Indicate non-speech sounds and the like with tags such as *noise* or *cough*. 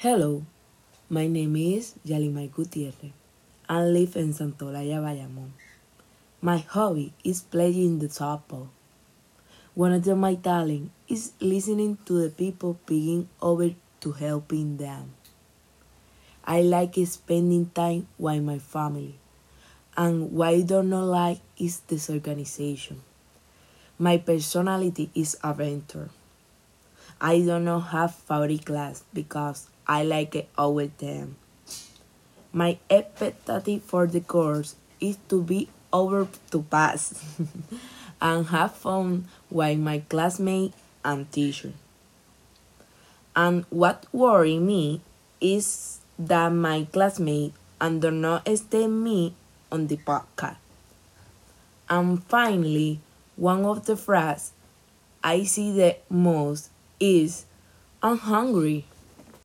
Hello, my name is Yalimay Gutierrez. I live in Santolaya, Bayamon. My hobby is playing the softball. One of my talents is listening to the people being over to helping them. I like spending time with my family. And what I don't like is disorganization. My personality is adventure. I don't know have favorite class because I like it all with them. My expectative for the course is to be over to pass *laughs* and have fun with my classmate and teacher. And what worry me is that my classmate and do not extend me on the podcast. And finally, one of the phrases I see the most is I'm hungry.